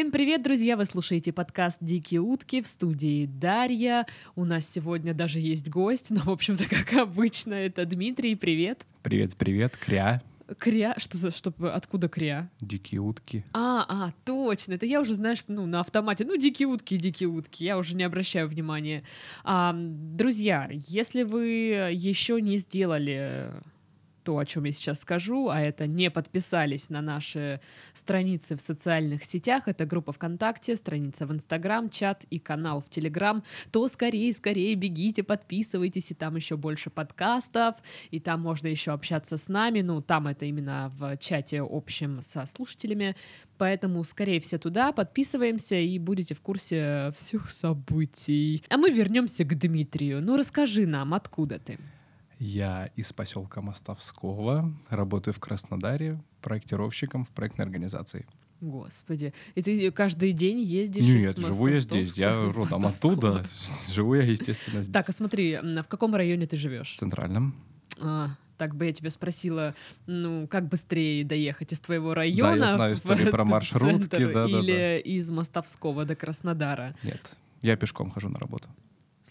Всем привет, друзья! Вы слушаете подкаст «Дикие утки» в студии Дарья. У нас сегодня даже есть гость, но, в общем-то, как обычно, это Дмитрий. Привет! Привет, привет, Кря. Кря? Что за... Что, откуда кря? Дикие утки. А, а, точно. Это я уже, знаешь, ну, на автомате. Ну, дикие утки, дикие утки. Я уже не обращаю внимания. А, друзья, если вы еще не сделали то, о чем я сейчас скажу, а это не подписались на наши страницы в социальных сетях, это группа ВКонтакте, страница в Инстаграм, чат и канал в Телеграм, то скорее, скорее бегите, подписывайтесь, и там еще больше подкастов, и там можно еще общаться с нами, ну, там это именно в чате общем со слушателями, поэтому скорее все туда, подписываемся и будете в курсе всех событий. А мы вернемся к Дмитрию. Ну, расскажи нам, откуда ты? Я из поселка Мостовского, работаю в Краснодаре проектировщиком в проектной организации. Господи, и ты каждый день ездишь Нет, живу я здесь, я родом оттуда, живу я, естественно, здесь. Так, а смотри, в каком районе ты живешь? В Центральном. А, так бы я тебя спросила, ну, как быстрее доехать из твоего района? Да, я знаю историю про маршрутки, центр, да, Или да, да. из Мостовского до Краснодара? Нет, я пешком хожу на работу.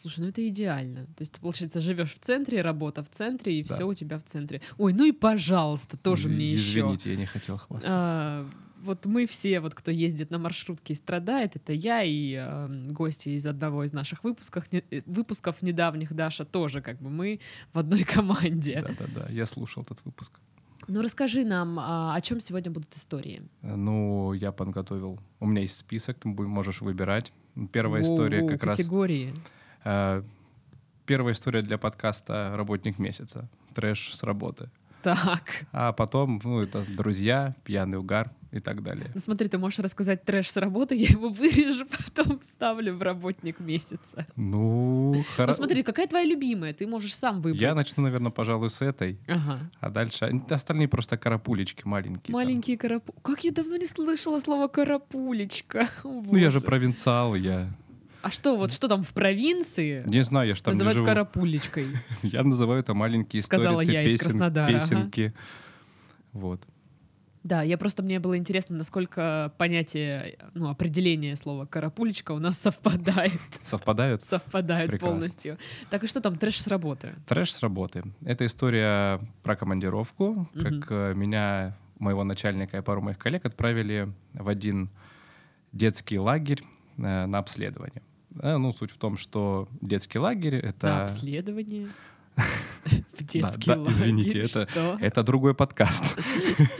Слушай, ну это идеально. То есть ты, получается, живешь в центре, работа в центре, и Да. все у тебя в центре. Ой, ну и пожалуйста, тоже Из- мне еще. Извините, я не хотел хвастаться. А, вот мы все, вот кто ездит на маршрутке и страдает, это я и э, гости из одного из наших выпусков, не- э, выпусков недавних, Даша тоже, как бы мы в одной команде. Да-да-да, я слушал этот выпуск. Ну расскажи нам, а, о чем сегодня будут истории. Э, Ну, я подготовил. У меня есть список, можешь выбирать. Первая история Воу, как раз... категории. Э, Первая история для подкаста «Работник месяца». Трэш с работы. Так, А потом, ну, это друзья, пьяный угар и так далее. ну смотри, ты можешь рассказать трэш с работы, я его вырежу, потом вставлю в работник месяца. Ну, Ну хорошо. смотри, какая твоя любимая, ты можешь сам выбрать. Я начну, наверное, пожалуй, с этой, Ага. а дальше остальные просто карапулечки маленькие. Маленькие карапу... Как я давно не слышала слово карапулечка. Ну, я же провинциал, я А что, вот что там в провинции не знаю, я же там не называют живу. карапулечкой? Я называю это маленькие Сказала я из песен- Краснодара, песенки. Вот. Да, я просто мне было интересно, насколько понятие, ну, определение слова карапулечка у нас совпадает. Совпадают? Совпадает Прекрасно. полностью. Так и что там, трэш с работы? Трэш с работы. Это история про командировку, как э, меня, моего начальника и пару моих коллег отправили в один детский лагерь э, на обследование. Э, Ну, суть в том, что детский лагерь — На это... обследование? В Да, детский да, лагерь? извините, это, другой подкаст.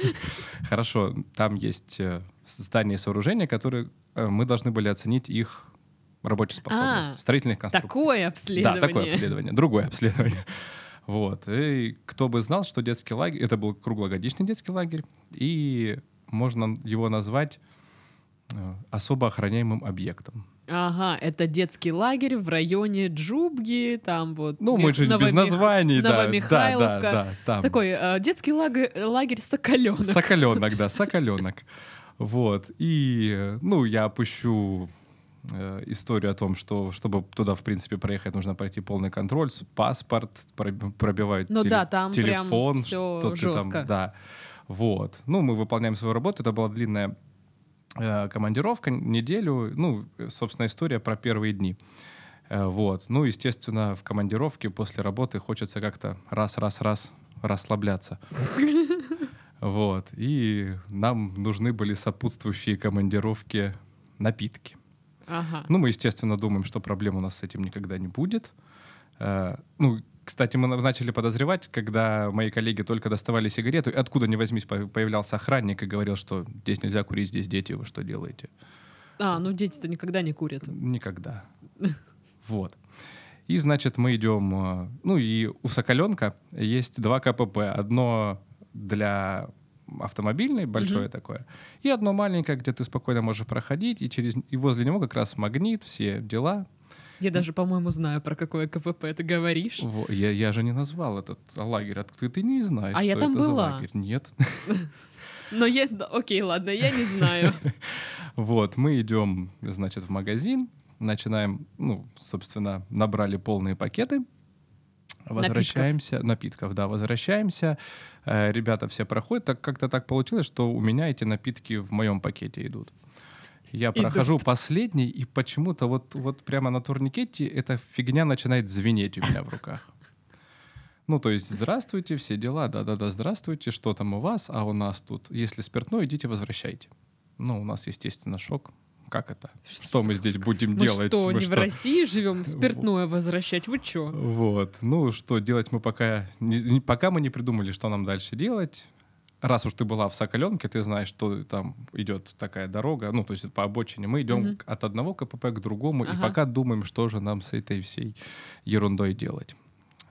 Хорошо, там есть э, здания и сооружения, которые э, мы должны были оценить их рабочую способность, А, строительных конструкций. Такое обследование. Да, такое обследование, другое обследование. Вот. И кто бы знал, что детский лагерь, это был круглогодичный детский лагерь, и можно его назвать особо охраняемым объектом. Ага, это детский лагерь в районе Джубги, там вот. Ну, мы же без Новомих- названий, да, да, Новомихайловка. да, да, там. Такой э, детский лагерь, лагерь Соколенок. Соколенок, да, соколенок. Вот. И, э, ну, я опущу э, историю о том, что чтобы туда, в принципе, проехать, нужно пройти полный контроль, паспорт, проб- пробивают Ну теле- да, там прям телефон, всё что ты там, жестко. да. Вот. Ну, мы выполняем свою работу. Это была длинная э, командировка, неделю. Ну, э, собственно, история про первые дни. Э, Вот. Ну, естественно, в командировке после работы хочется как-то раз-раз-раз расслабляться. Вот. И нам нужны были сопутствующие командировки напитки. Ага. Ну, мы, естественно, думаем, что проблем у нас с этим никогда не будет. Э, Ну, кстати, мы на- начали подозревать, когда мои коллеги только доставали сигарету, и откуда ни возьмись по- появлялся охранник и говорил, что здесь нельзя курить, здесь дети, вы что делаете? А, ну дети-то никогда не курят. Никогда. Вот. И, значит, мы идем... э, Ну, и у Соколенка есть два КПП. Одно для автомобильной, большое Мгм. такое, и одно маленькое, где ты спокойно можешь проходить, и, через, и возле него как раз магнит, все дела. Я даже, по-моему, знаю, про какое КПП ты говоришь. Во, я, я же не назвал этот лагерь. Ты, ты не знаешь, А что я там это за была. лагерь. Нет. Но я... Окей, ладно, я не знаю. Вот, мы идем, значит, в магазин, начинаем, ну, собственно, набрали полные пакеты, возвращаемся, напитков, да, возвращаемся, э, ребята все проходят, так как-то так получилось, что у меня эти напитки в моем пакете идут. Я Идут. прохожу последний, и почему-то вот, вот прямо на турникете эта фигня начинает звенеть у меня в руках. Ну, то есть, здравствуйте, все дела, да-да-да, здравствуйте, что там у вас, а у нас тут, если спиртное, идите возвращайте. Ну, у нас, естественно, шок. Как это? Что мы здесь будем Мы делать? что, Мы не в что? России живем спиртное возвращать? Вы чё? Вот. Ну, что делать мы пока... не- пока мы не придумали, что нам дальше делать. Раз уж ты была в Соколенке, ты знаешь, что там идет такая дорога, ну, то есть по обочине. Мы идем к- от одного КПП к другому, и Ага. пока думаем, что же нам с этой всей ерундой делать.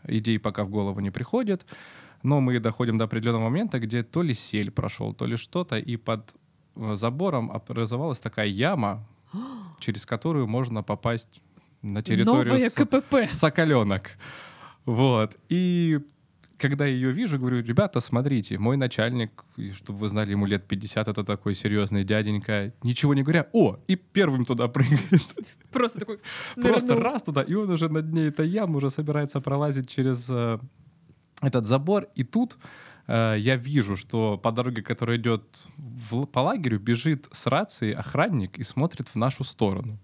Идей пока в голову не приходит, но мы доходим до определенного момента, где то ли сель прошел, то ли что-то, и под э, забором образовалась такая яма, через которую можно попасть на территорию Новое С- КПП. соколенок. Вот. И когда ее вижу, говорю, ребята, смотрите, мой начальник, чтобы вы знали, ему лет 50, это такой серьезный дяденька, ничего не говоря, о, и первым туда прыгает. Просто такой Просто нырнул. раз туда, и он уже на дне этой ямы уже собирается пролазить через э, этот забор. И тут э, я вижу, что по дороге, которая идет в- по лагерю, бежит с рацией охранник и смотрит в нашу сторону.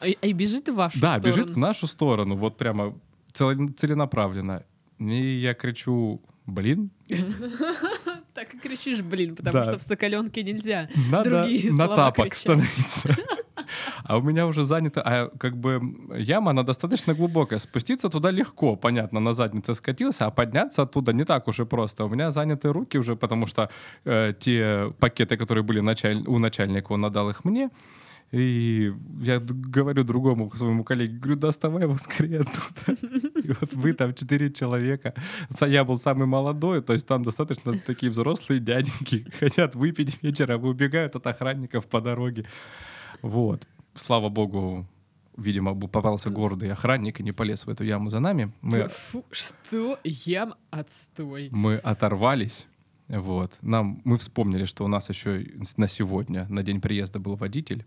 А, а и бежит и в вашу Да, сторону. бежит в нашу сторону, вот прямо цел- целенаправленно. И я кричу, блин, Так и кричишь, блин, потому что в Соколенке нельзя. надо Другие на тапок становиться. А у меня уже занято, а как бы яма, она достаточно глубокая. Спуститься туда легко, понятно, на заднице скатился, а подняться оттуда не так уж и просто. У меня заняты руки уже, потому что э, те пакеты, которые были началь- у начальника, он отдал их мне. И я говорю другому своему коллеге, говорю, доставай его скорее оттуда. И вот вы там четыре человека. Я был самый молодой, то есть там достаточно такие взрослые дяденьки хотят выпить вечером, убегают от охранников по дороге. Вот. Слава богу, видимо, попался гордый охранник и не полез в эту яму за нами. Мы, Фу, что? Ям отстой. мы оторвались. Вот. Нам, мы вспомнили, что у нас еще и на сегодня, на день приезда был водитель.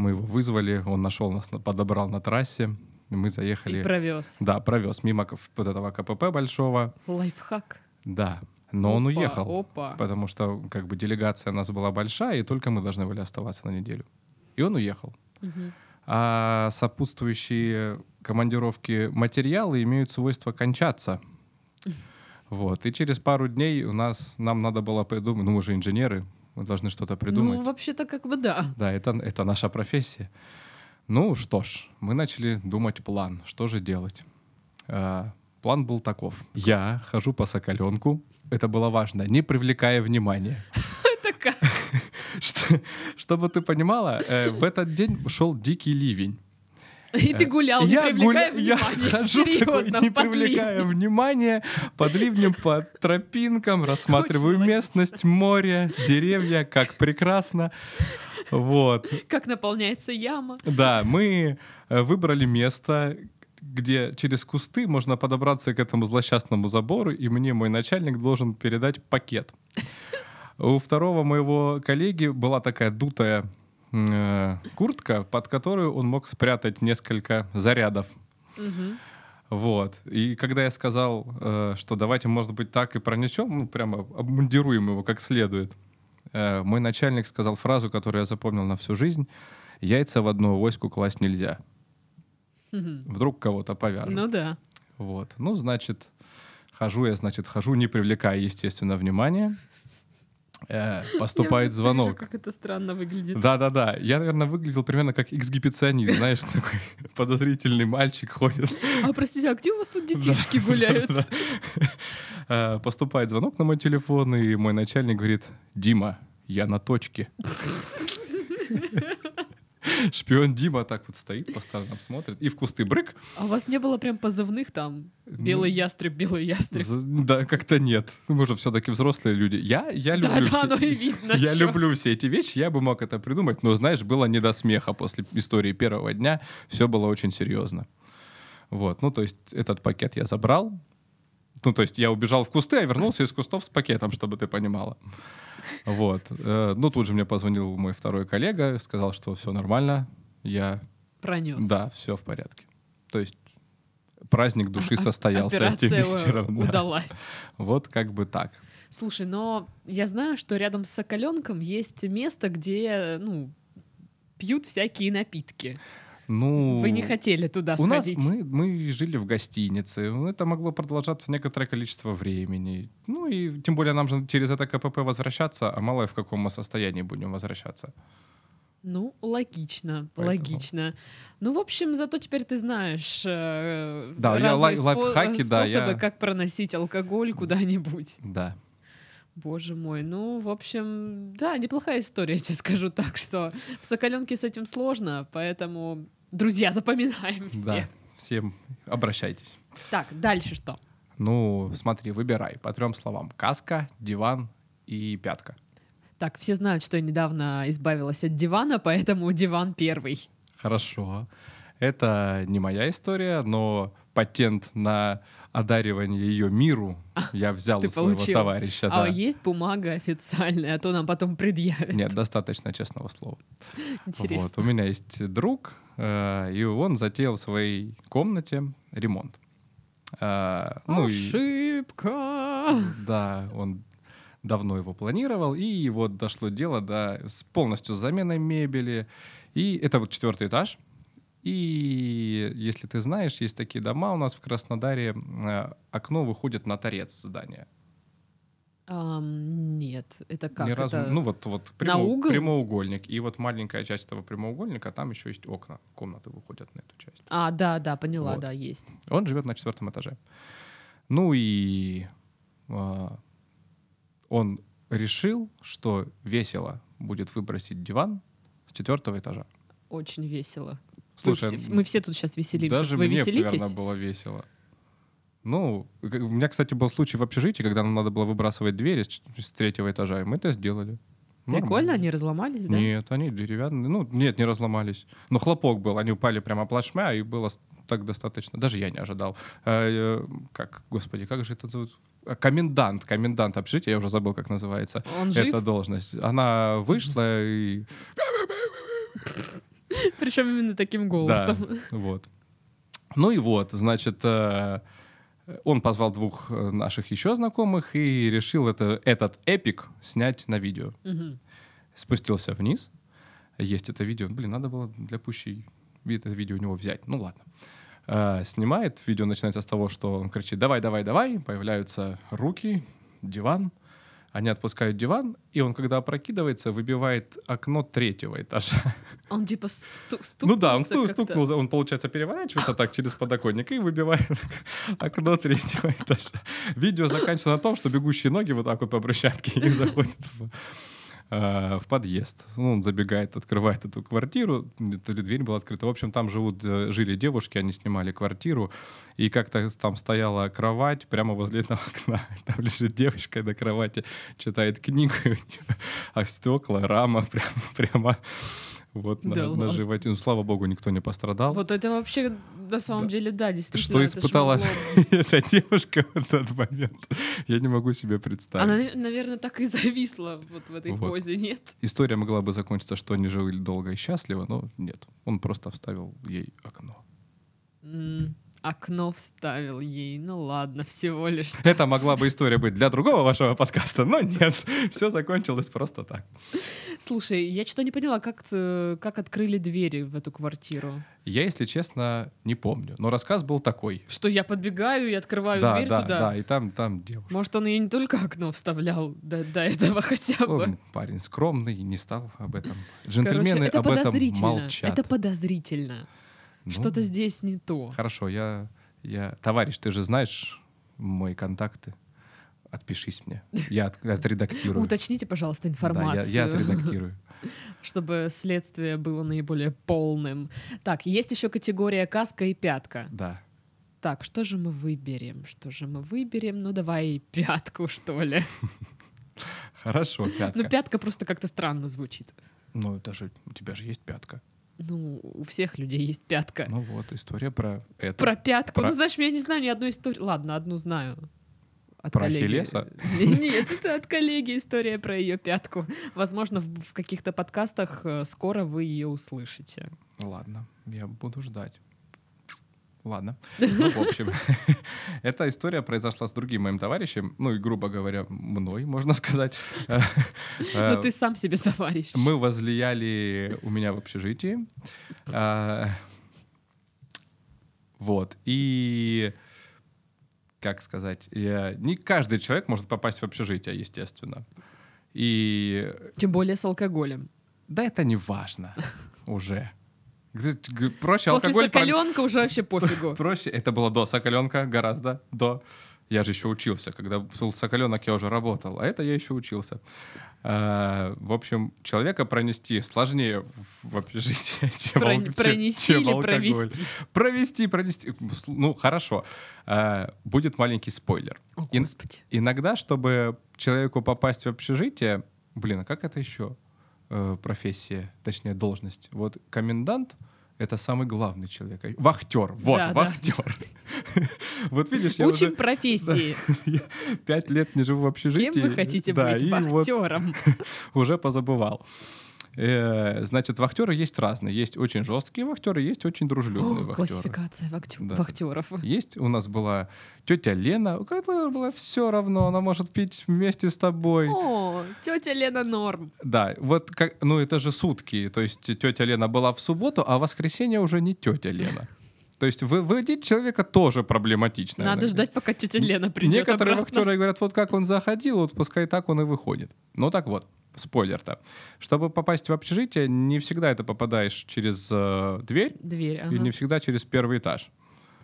Мы его вызвали, он нашел нас, на- подобрал на трассе. Мы заехали. И провез. Да, провез мимо вот этого КПП большого. Лайфхак. Да. Но он Опа, уехал. Опа. Потому что как бы делегация у нас была большая, и только мы должны были оставаться на неделю. И он уехал. Мгм. А сопутствующие командировки материалы имеют свойство кончаться. Вот. И через пару дней у нас, нам надо было придумать, ну мы же инженеры, мы должны что-то придумать. Ну, вообще-то как бы да. Да, это, это наша профессия. Ну что ж, мы начали думать план, что же делать. А, план был таков. Я хожу по соколенку, это было важно, не привлекая внимания. Это как? Что- чтобы ты понимала, э, в этот день шел дикий ливень. И ты гулял, не я привлекая гуля- я внимания. хожу такой, не под привлекая ливнем. внимания, под ливнем, по тропинкам, рассматриваю Очень местность, море, деревья, как прекрасно. Вот. Как наполняется яма. Да, мы э, выбрали место, где через кусты можно подобраться к этому злосчастному забору, и мне мой начальник должен передать пакет. У второго моего коллеги была такая дутая э, куртка, под которую он мог спрятать несколько зарядов. Мгм. Вот. И когда я сказал, э, что давайте, может быть, так и пронесем, ну, прямо обмундируем его как следует, э, мой начальник сказал фразу, которую я запомнил на всю жизнь. Яйца в одну авоську класть нельзя. Мгм. Вдруг кого-то повяжут. Ну да. Вот. Ну, значит, хожу я, значит, хожу, не привлекая, естественно, внимания. Э, поступает звонок. как это странно выглядит. Да-да-да. Я, наверное, выглядел примерно как эксгибиционист, знаешь, такой подозрительный мальчик ходит. А простите, а где у вас тут детишки гуляют? Э, Поступает звонок на мой телефон, и мой начальник говорит, Дима, я на точке. Шпион Дима так вот стоит, по сторонам смотрит, и в кусты брык. А у вас не было прям позывных там? Белый ястреб, белый ястреб. Да, как-то нет. Мы же все-таки взрослые люди. Я, я Да, люблю да, все- оно и видно. Я чё. люблю все эти вещи, я бы мог это придумать, но, знаешь, было не до смеха после истории первого дня, все было очень серьезно. Вот, ну, то есть этот пакет я забрал, ну, то есть я убежал в кусты, а вернулся из кустов с пакетом, чтобы ты понимала. Вот. Э, Ну, тут же мне позвонил мой второй коллега, сказал, что все нормально, я... Пронес. Да, все в порядке. То есть праздник души состоялся этим Операция вечером. да. удалась. Вот как бы так. Слушай, но я знаю, что рядом с Соколенком есть место, где, ну, пьют всякие напитки. Ну, Вы не хотели туда у нас сходить. мы, мы жили в гостинице. Ну, Это могло продолжаться некоторое количество времени. Ну и тем более нам же через это КПП возвращаться, а мало ли в каком мы состоянии будем возвращаться. Ну, логично, Поэтому- логично. Ну, в общем, зато теперь ты знаешь э, Да, я разные лай- спо- лайфхаки, да, способы, я- как проносить алкоголь куда-нибудь. Да. Боже мой, ну, в общем, да, неплохая история, я тебе скажу так, что в Соколенке с этим сложно, поэтому, друзья, запоминаем все. Да. Всем обращайтесь. Так, дальше что? Ну, смотри, выбирай по трем словам. Каска, диван и пятка. Так, все знают, что я недавно избавилась от дивана, поэтому диван первый. Хорошо. Это не моя история, но патент на одаривание ее миру я взял ты у своего получил. товарища. А да. есть бумага официальная, а то нам потом предъявят. Нет, достаточно честного слова. Интересно. Вот. У меня есть друг, э, и он затеял в своей комнате ремонт. Э, ну и- Ошибка. Да, он давно его планировал, и вот дошло дело до с полностью заменой мебели. И это вот четвертый этаж. И если ты знаешь, есть такие дома у нас в Краснодаре, э, окно выходит на торец здания. Ам, нет, это как? Ни разу- это... ну вот, вот на угол? прямоугольник. И вот маленькая часть этого прямоугольника, там еще есть окна, комнаты выходят на эту часть. А, да, да, поняла, Вот. да, есть. Он живет на четвертом этаже. Ну и а, он решил, что весело будет выбросить диван с четвертого этажа. Очень весело. Слушай, все- мы все тут сейчас веселимся. Даже Вы мне, веселитесь? наверное, было весело. Ну, у меня, кстати, был случай в общежитии, когда нам надо было выбрасывать двери с, с третьего этажа, и мы это сделали. Прикольно, Нормально. они разломались, да? Нет, они деревянные. Ну, нет, не разломались. Но хлопок был, они упали прямо плашмя, и было так достаточно. Даже я не ожидал. Э, э, как, господи, как же это зовут? А, Комендант, комендант общежития, я уже забыл, как называется. Он жив? Эта должность. Она вышла и... Причем именно таким голосом. Вот. Ну и вот, значит, э, он позвал двух э, наших еще знакомых и решил это, этот эпик снять на видео. Спустился вниз. Есть это видео. Блин, надо было для пущей это видео у него взять. Ну ладно. Э, снимает. Видео начинается с того, что он кричит «давай, давай, давай». Появляются руки, диван. Они отпускают диван, и он, когда опрокидывается, выбивает окно третьего этажа. Он типа сту- Ну да, он стукнулся сту- стукнулся, он, получается, переворачивается так через подоконник и выбивает окно третьего этажа. Видео заканчивается на том, что бегущие ноги вот так вот по брусчатке и заходят в, э, в подъезд. Ну, он забегает, открывает эту квартиру, ли дверь была открыта. В общем, там живут, э, жили девушки, они снимали квартиру, и как-то там стояла кровать прямо возле этого окна. Там лежит девочка на кровати, читает книгу, а стекла, рама прямо, прямо вот на, Да на ладно. животе. Ну, слава богу, никто не пострадал. Вот это вообще на самом Да. деле, да, действительно. Что испытала эта девушка в этот момент, я не могу себе представить. Она, наверное, так и зависла вот в этой Вот. позе, нет? История могла бы закончиться, что они жили долго и счастливо, но нет. Он просто вставил ей окно. М, Окно вставил ей. Ну ладно, всего лишь. Это могла бы история быть для другого вашего подкаста, но нет. Все закончилось просто так. Слушай, я что-то не поняла, как, как открыли двери в эту квартиру. Я, если честно, не помню. Но рассказ был такой. Что я подбегаю и открываю да, дверь да, туда. да. И там, там девушка. Может, он ей не только окно вставлял до, до этого хотя бы. Он парень скромный, не стал об этом. Короче, Джентльмены это об этом подозрительно. молчат. Это подозрительно. Ну, Что-то здесь не то. Хорошо, я, я... Товарищ, ты же знаешь мои контакты. Отпишись мне. Я от- отредактирую. Уточните, пожалуйста, Да, я, информацию, я отредактирую. чтобы следствие было наиболее полным. Так, есть еще категория каска и пятка. Да. Так, что же мы выберем? Что же мы выберем? Ну, давай пятку, что ли. Хорошо, пятка. Ну, пятка просто как-то странно звучит. Ну, это же, у тебя же есть пятка. Ну, у всех людей есть пятка. Ну вот, история про это. Про пятку. Про- Ну, знаешь, я не знаю ни одной истории. Ладно, одну знаю. От Про коллеги. Ахиллеса? Нет, это от коллеги история про ее пятку. Возможно, в, в каких-то подкастах э, скоро вы ее услышите. Ладно, я буду ждать. Ладно. Ну, в общем, эта история произошла с другим моим товарищем, ну и, грубо говоря, мной, можно сказать. Ну, ты сам себе товарищ. Мы возлияли у меня в общежитии. А, Вот. И как сказать, я... не каждый человек может попасть в общежитие, естественно. И Тем более с алкоголем. да это не важно уже. Проще После алкоголь... про- соколенка уже вообще пофигу. Проще. Это было до Соколенка, гораздо до. Я же еще учился. Когда был Соколенок, я уже работал. А это я еще учился. А, в общем, человека пронести сложнее в- общежитие, чем, Про- ал- чем- Пронести чем или алкоголь. провести? Провести, пронести. Ну, хорошо. А, будет маленький спойлер. О, Ин- Господи. Иногда, чтобы человеку попасть в общежитие, блин, а как это еще э, профессия, точнее должность? Вот комендант — это самый главный человек. Вахтер, вот, Да, да. вахтер. Вот видишь, я Учим уже профессии. я пять лет не живу в общежитии. Кем вы хотите да, быть? и вот Вахтером. уже позабывал. Э, Значит, вахтеры есть разные. Есть очень жесткие вахтеры, есть очень дружелюбные О, вахтеры. Классификация вахтё- Да. вахтеров. Есть у нас была тетя Лена, у которой было все равно, она может пить вместе с тобой. О, тетя Лена норм. Да, вот как, ну это же сутки, то есть тетя Лена была в субботу, а в воскресенье уже не тетя Лена. То есть вы, выводить человека тоже проблематично. Надо иногда. ждать, пока тетя Лена придет Некоторые обратно. вахтеры говорят, вот как он заходил, вот пускай так он и выходит. Ну так вот, спойлер-то. Чтобы попасть в общежитие, не всегда это попадаешь через э, дверь Дверь, и ага. не всегда через первый этаж.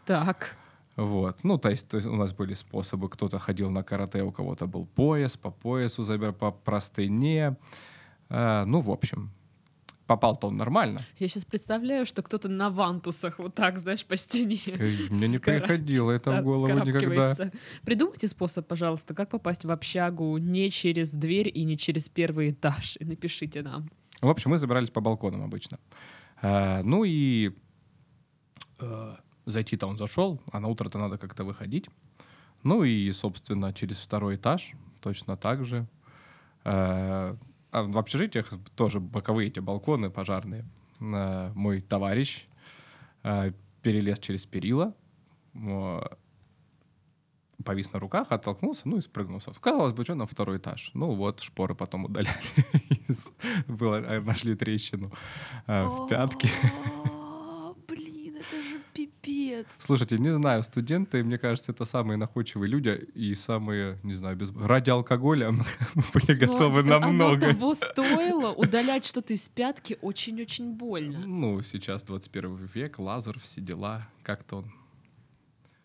Так. Вот. Ну, то есть, то есть у нас были способы. Кто-то ходил на карате, у кого-то был пояс, по поясу забер, по простыне. А, ну, в общем, попал-то он нормально. Я сейчас представляю, что кто-то на вантусах вот так, знаешь, по стене. Эй, Мне не приходило это в голову никогда. Придумайте способ, пожалуйста, как попасть в общагу не через дверь и не через первый этаж. И напишите нам. В общем, мы забирались по балконам обычно. А, ну и э, зайти-то он зашел, а на утро-то надо как-то выходить. Ну и, собственно, через второй этаж точно так же. Э, а в общежитиях тоже боковые эти балконы пожарные. Э, мой товарищ э, перелез через перила, э, повис на руках, оттолкнулся, ну и спрыгнул. Казалось бы, что на второй этаж. Ну вот, шпоры потом удаляли. Было, нашли трещину в пятке. О, Блин, это же пипец. Слушайте, не знаю, студенты, мне кажется, это самые находчивые люди и самые, не знаю, без... ради алкоголя мы были Ну, готовы на оно много. того стоило. Удалять что-то из пятки очень-очень больно. Ну, сейчас 21 век, лазер, все дела, как-то он...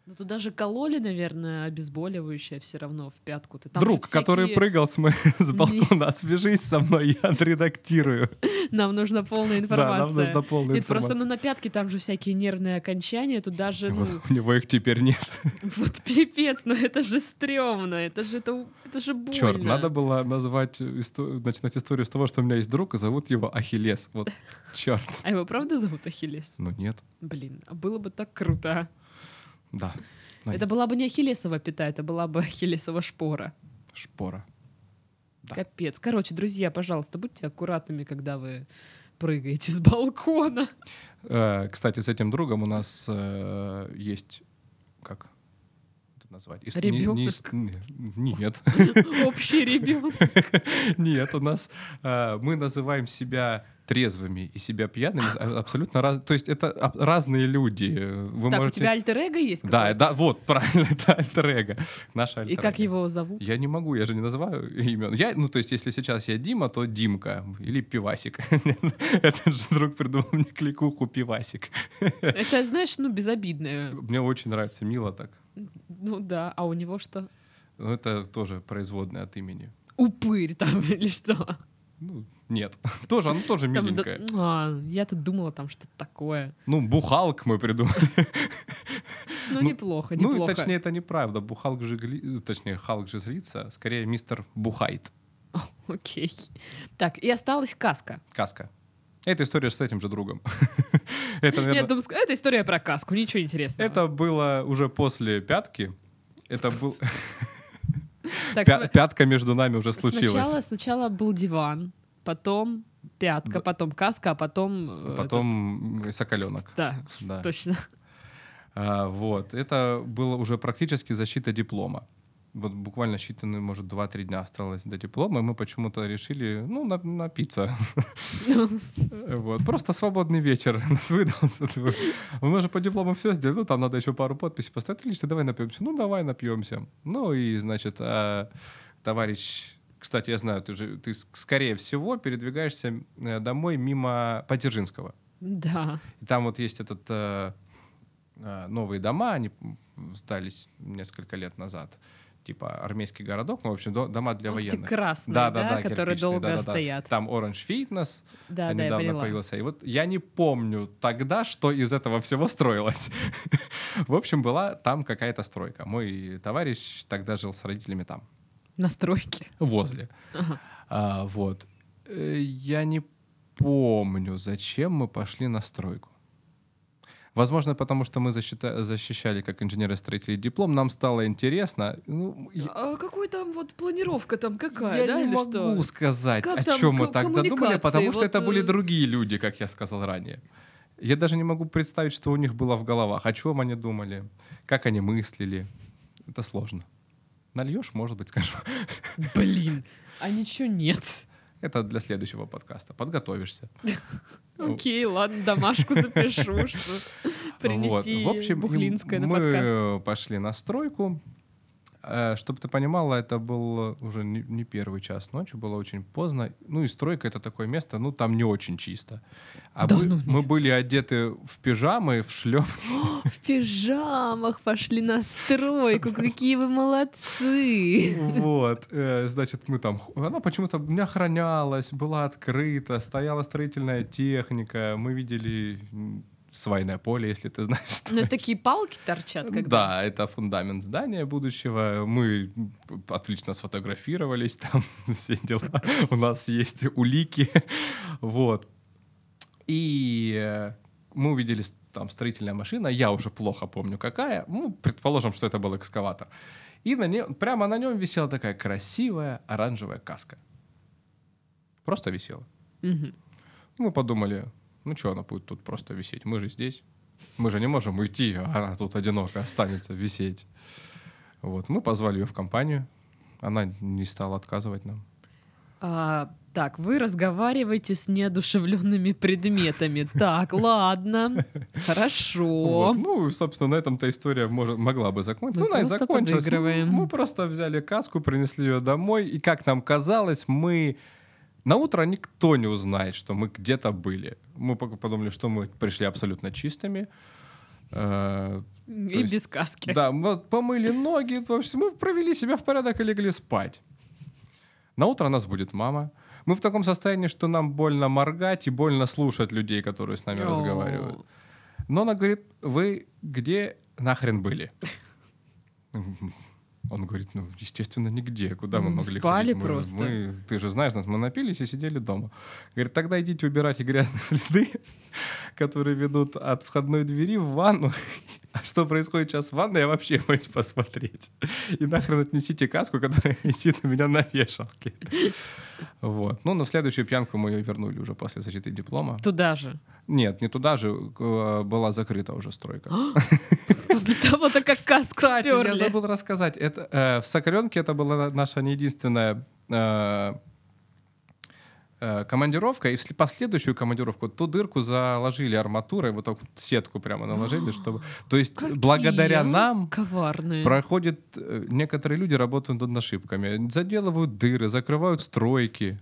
Ну, туда же кололи, наверное, обезболивающее все равно в пятку. Ты там Друг, который всякие- прыгал с, мо- с балкона, свяжись со мной, я отредактирую. Нам нужна полная Да, информация. нам нужна полная Нет, просто ну, информация. на пятке там же всякие нервные окончания, туда же, ну, Вот У него их теперь нет. вот пипец, ну это же стрёмно, это же, это, это же больно. Черт, надо было назвать, исто- начинать историю с того, что у меня есть друг, и зовут его Ахиллес. Вот, черт. А его правда зовут Ахиллес? Ну нет, Блин, а было бы так круто. Да. Ну, Это была бы не Ахиллесова пята, это была бы Ахиллесова шпора. Шпора. Да. Капец. Короче, друзья, пожалуйста, будьте аккуратными, когда вы прыгаете с балкона. Э, Кстати, с этим другом у нас э, есть... Как это назвать? Ис- не- не не- Нет. Общий ребенок. Нет, у нас... э, Мы называем себя трезвыми и себя пьяными. а- Абсолютно раз... То есть это разные люди. Вы Так, у можете... тебя альтер-эго есть? Да, да, вот, правильно, это альтер-эго. Наша И как его зовут? Я не могу, я же не называю имен. Я, ну, то есть, если сейчас я Дима, то Димка или Пивасик. Этот же друг придумал мне кликуху Пивасик. Это, знаешь, ну, безобидное. Мне очень нравится, мило так. Ну да, а у него что? Но это тоже производное от имени. Упырь там или что? Ну, нет. Тоже, оно тоже Там, да- миленькое. а, я-то думала там что-то такое. Ну, Бухалк мы придумали. Ну, Ну, неплохо, Ну, неплохо. точнее, это неправда. Бухалк же, точнее, Халк же злится. Скорее, мистер Бухайт. Окей. Так, и осталась каска. Каска. Это история с этим же другом. Это, наверное, Нет, думаю, это история про каску, ничего интересного. Это было уже после пятки. Это был Так, пя- пятка между нами уже случилась. Сначала, сначала был диван, потом пятка, потом каска, а потом... э, Потом соколенок. этот- Да, Да. точно. А, вот. Это было уже практически защита диплома. Вот буквально считанные, может, 2-3 дня осталось до диплома, и мы почему-то решили, ну, на- напиться. Вот. Просто свободный вечер нас выдался. Мы уже по диплому все сделали, ну, там надо еще пару подписей поставить. Отлично, давай напьемся. Ну, давай напьемся. Ну, и, значит, а, товарищ... Кстати, я знаю, ты же, ты, скорее всего, передвигаешься э, домой мимо Подзержинского. Да. И там вот есть этот э, э, новые дома, они м, сдались несколько лет назад. Типа армейский городок, ну, в общем, до- дома для Вот эти военных. красные, да, которые кирпичные, долго да-да-да. стоят. Там Orange Fitness Да, да, я недавно появился. И вот я не помню тогда, что из этого всего строилось. В общем, была там какая-то стройка. Мой товарищ тогда жил с родителями там, Настройки. возле. Ага. А, вот. Э, Я не помню, зачем мы пошли на стройку. Возможно, потому что мы защита- защищали как инженеры-строители диплом, нам стало интересно. Ну, я А какой там вот планировка там какая, я да, не или могу что? сказать, Как о чем мы тогда думали, потому что Вот, это были э, другие люди, как я сказал ранее. Я даже не могу представить, что у них было в головах, о чем они думали, как они мыслили. Это сложно. Нальешь, может быть, скажу. Блин, а ничего нет. Это для следующего подкаста. Подготовишься. Окей, ладно, домашку запишу, что принести Бухлинское на мы подкаст. пошли на стройку. Чтобы ты понимала, это был уже не, не первый час ночи, было очень поздно. Ну и стройка это такое место, ну там не очень чисто. А Да мы, ну мы были одеты в пижамы, в шлёпки. В пижамах пошли на стройку, какие вы молодцы. Вот, э, значит, мы там... Она почему-то не охранялась, была открыта, стояла строительная техника. Мы видели свайное поле, если ты знаешь, что Ну, такие палки торчат, когда... Да, это фундамент здания будущего. Мы отлично сфотографировались, там все дела. У нас есть улики. Вот. И э, мы увидели там строительная машина, я уже плохо помню какая. Ну, предположим, что это был экскаватор. И на нем, прямо на нем висела такая красивая оранжевая каска. Просто висела. Мгм. Мы подумали, ну что она будет тут просто висеть? Мы же здесь. Мы же не можем уйти, а она тут одиноко останется висеть. Вот. Мы позвали ее в компанию. Она не стала отказывать нам. А, так, вы разговариваете с неодушевленными предметами. Так, ладно, хорошо. Вот. Ну, собственно, на этом-то история может, могла бы закончиться. Мы ну, она и закончилась. подыгрываем. Мы просто взяли каску, принесли ее домой. И, как нам казалось, мы... На утро никто не узнает, что мы где-то были. Мы подумали, что мы пришли абсолютно чистыми. Э, И есть- без каски. Да, мы помыли ноги, в общем, мы провели себя в порядок и легли спать. На утро нас будет мама. Мы в таком состоянии, что нам больно моргать и больно слушать людей, которые с нами О. разговаривают. Но она говорит, вы где нахрен были? Он говорит, ну, естественно, нигде. Куда мы Ну, могли спали ходить? Мы- просто. Мы, ты же знаешь нас, мы напились и сидели дома. Говорит, тогда идите убирайте грязные следы, которые ведут от входной двери в ванну. А что происходит сейчас в ванной, я вообще боюсь посмотреть. И нахрен отнесите каску, которая висит у меня на вешалке. Вот. Ну, на следующую пьянку мы ее вернули уже после защиты диплома. Туда же. Нет, не туда же, э, была закрыта уже стройка. После того-то, как каску Кстати, я сперли. забыл рассказать. Это, э, в Соколенке это была наша не единственная э, э, командировка. И в последующую командировку ту дырку заложили арматурой, вот так вот сетку прямо наложили, чтобы... То есть Какие, благодаря а? нам Коварные. проходит... э, Некоторые люди работают над ошибками. Заделывают дыры, закрывают стройки.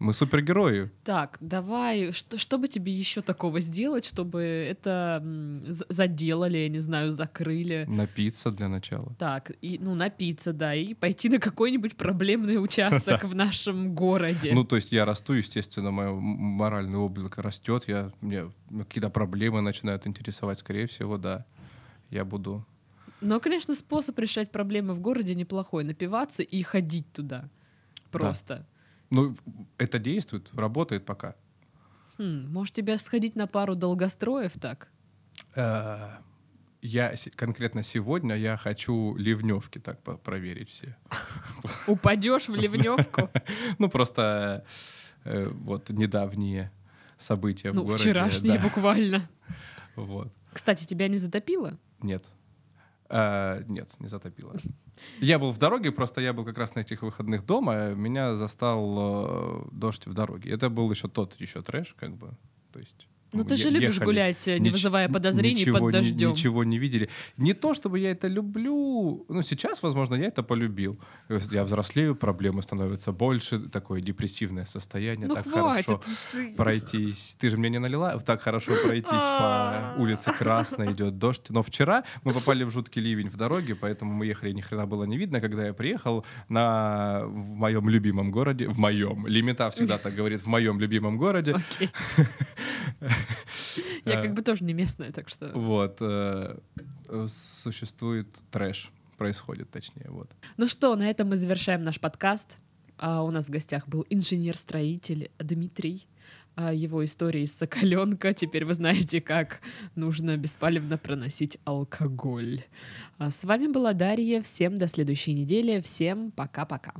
Мы супергерои. Так, давай, что, что бы тебе еще такого сделать, чтобы это заделали, я не знаю, закрыли? Напиться для начала. Так, и, ну, напиться, да, и пойти на какой-нибудь проблемный участок в нашем городе. Ну, то есть я расту, естественно, мое моральное облако растет, я, мне какие-то проблемы начинают интересовать, скорее всего, да. Я буду... Но, конечно, способ решать проблемы в городе неплохой. Напиваться и ходить туда. Просто. Ну, это действует, работает пока. Хм, может, тебе сходить на пару долгостроев так? Э, Я конкретно сегодня я хочу ливневки так проверить все. Упадешь в ливневку? Ну, просто э, вот недавние события в Ну, городе. вчерашние да, буквально. вот. Кстати, тебя не затопило? Нет. Э, нет, не затопило. Я был в дороге, просто я был как раз на этих выходных дома, меня застал э, дождь в дороге. Это был еще тот еще трэш, как бы. То есть Ну ты же любишь гулять, э, не нич- вызывая подозрений ничего, под дождем. ничего не видели. Не то, чтобы я это люблю. Ну, сейчас, возможно, я это полюбил. Я взрослею, проблемы становятся больше, такое депрессивное состояние. Ну так хватит хорошо уже. пройтись. Ты же мне не налила? Так хорошо пройтись А. по улице Красной, идет дождь. Но вчера мы попали в жуткий ливень в дороге, поэтому мы ехали, ни хрена было не видно. Когда я приехал на, в моем любимом городе, в моем, Лимита всегда так говорит, в моем любимом городе. Я как бы тоже не местная, так что... вот, э, существует трэш, происходит точнее, вот. Ну что, на этом мы завершаем наш подкаст. А, у нас в гостях был инженер-строитель Дмитрий. А, его истории из Соколенка. Теперь вы знаете, как нужно беспалевно проносить алкоголь. А, с вами была Дарья. Всем до следующей недели. Всем пока-пока.